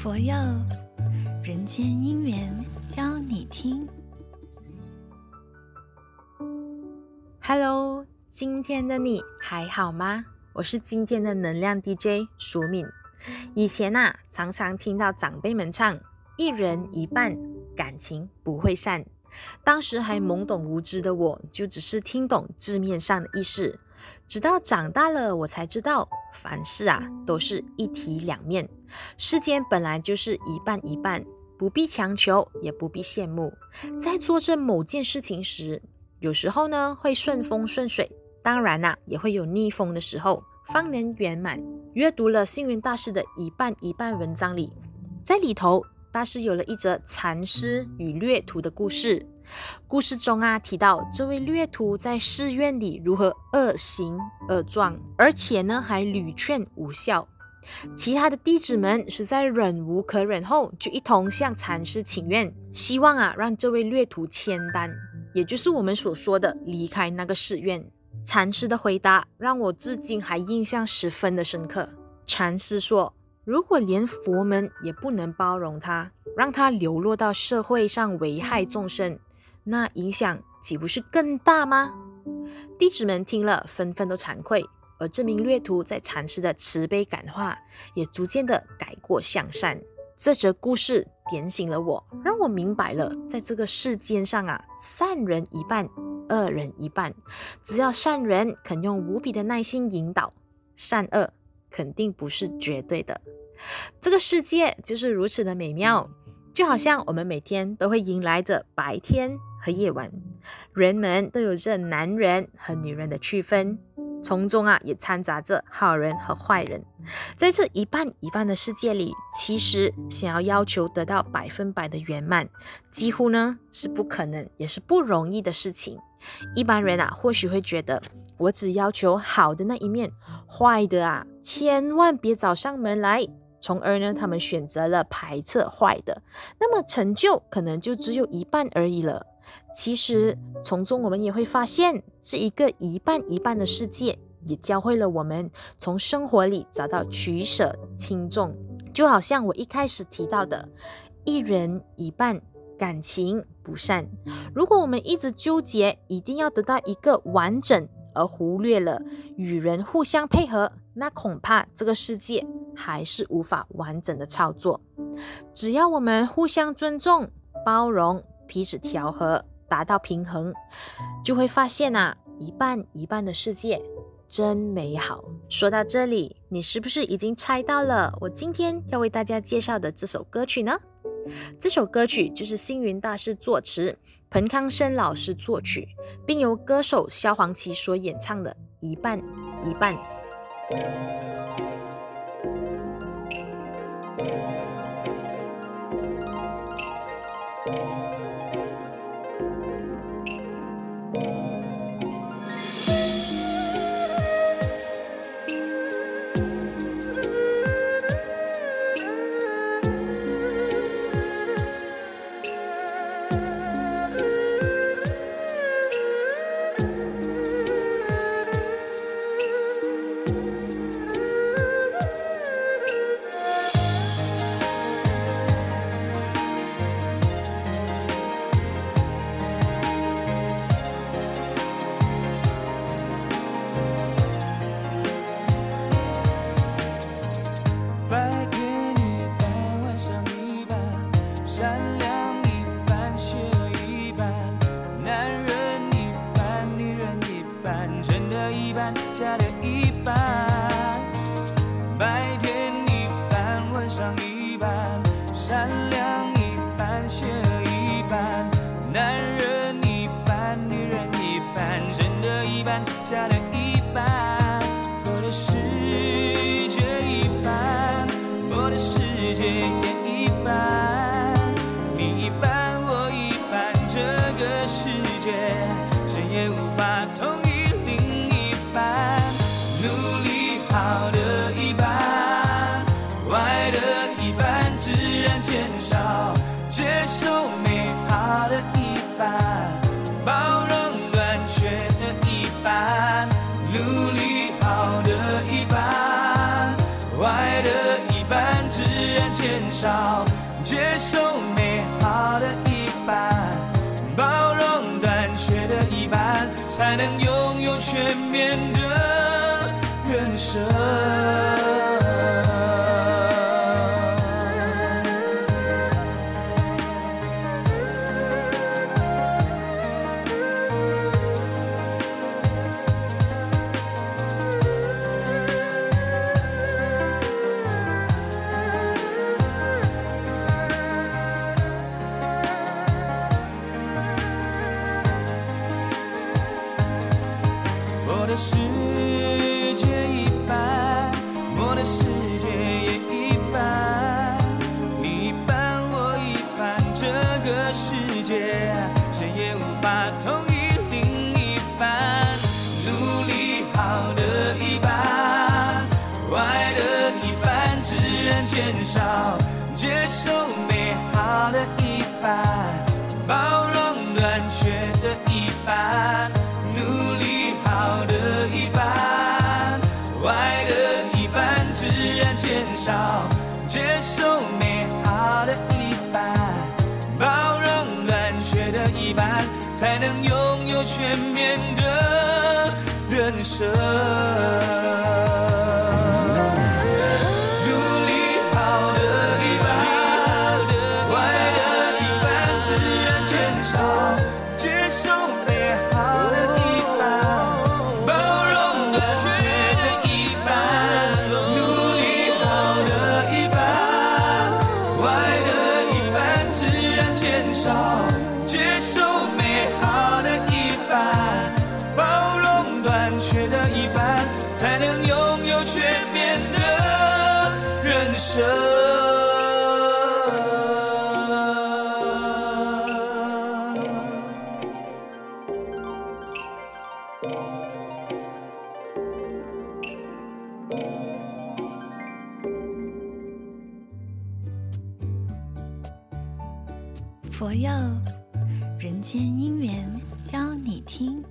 佛佑，人间姻缘邀你听。Hello，今天的你还好吗？我是今天的能量 DJ 淑敏。以前、啊，常常听到长辈们唱“一人一半，感情不会散”。当时还懵懂无知的我，就只是听懂字面上的意思。直到长大了，我才知道，凡事啊都是一体两面。世间本来就是一半一半，不必强求，也不必羡慕。在做这某件事情时，有时候呢会顺风顺水，当然啦、也会有逆风的时候，方能圆满。阅读了星云大师的一半一半文章里，在里头，大师有了一则禅师与掠徒的故事。故事中啊，提到这位掠徒在寺院里如何恶行恶状，而且呢还屡劝无效。其他的弟子们实在忍无可忍后，就一同向禅师请愿，希望啊让这位掠徒签单，也就是我们所说的离开那个寺院。禅师的回答让我至今还印象十分的深刻。禅师说：“如果连佛门也不能包容他，让他流落到社会上危害众生。”那影响岂不是更大吗？弟子们听了，纷纷都惭愧。而这名掠徒在禅师的慈悲感化，也逐渐的改过向善。这则故事点醒了我，让我明白了，在这个世间上啊，善人一半，恶人一半。只要善人肯用无比的耐心引导，善恶肯定不是绝对的。这个世界就是如此的美妙。就好像我们每天都会迎来着白天和夜晚，人们都有着男人和女人的区分，从中啊也掺杂着好人和坏人。在这一半一半的世界里，其实想要要求得到百分百的圆满，几乎呢是不可能，也是不容易的事情。一般人啊或许会觉得，我只要求好的那一面，坏的啊千万别找上门来。从而呢，他们选择了排斥坏的，那么成就可能就只有一半而已了。其实从中我们也会发现，这一个一半一半的世界，也教会了我们从生活里找到取舍轻重。就好像我一开始提到的，一人一半，感情不善。如果我们一直纠结，一定要得到一个完整，而忽略了与人互相配合，那恐怕这个世界。还是无法完整的操作。只要我们互相尊重、包容、彼此调和，达到平衡，就会发现啊，一半一半的世界真美好。说到这里，你是不是已经猜到了我今天要为大家介绍的这首歌曲呢？这首歌曲就是星云大师作词，彭康生老师作曲，并由歌手萧煌奇所演唱的《一半一半》。Música 加了一半白天一半晚上一半善良一半邪恶一半男人一半女人一半真的一半假的一半我的世界一半我的世界一才能拥有全面的人生。的世界一半，我的世界也一半，你一半我一半，这个世界谁也无法同意另一半。努力好的一半，坏的一半自然减少，接受美好的一半，全面的人生，努力好的一半，坏的一半自然减少；接受美好的一半，包容的缺的一半，努力好的一半，坏的一半自然减少。接受。全面的人生。佛佑。人间姻缘，邀你听。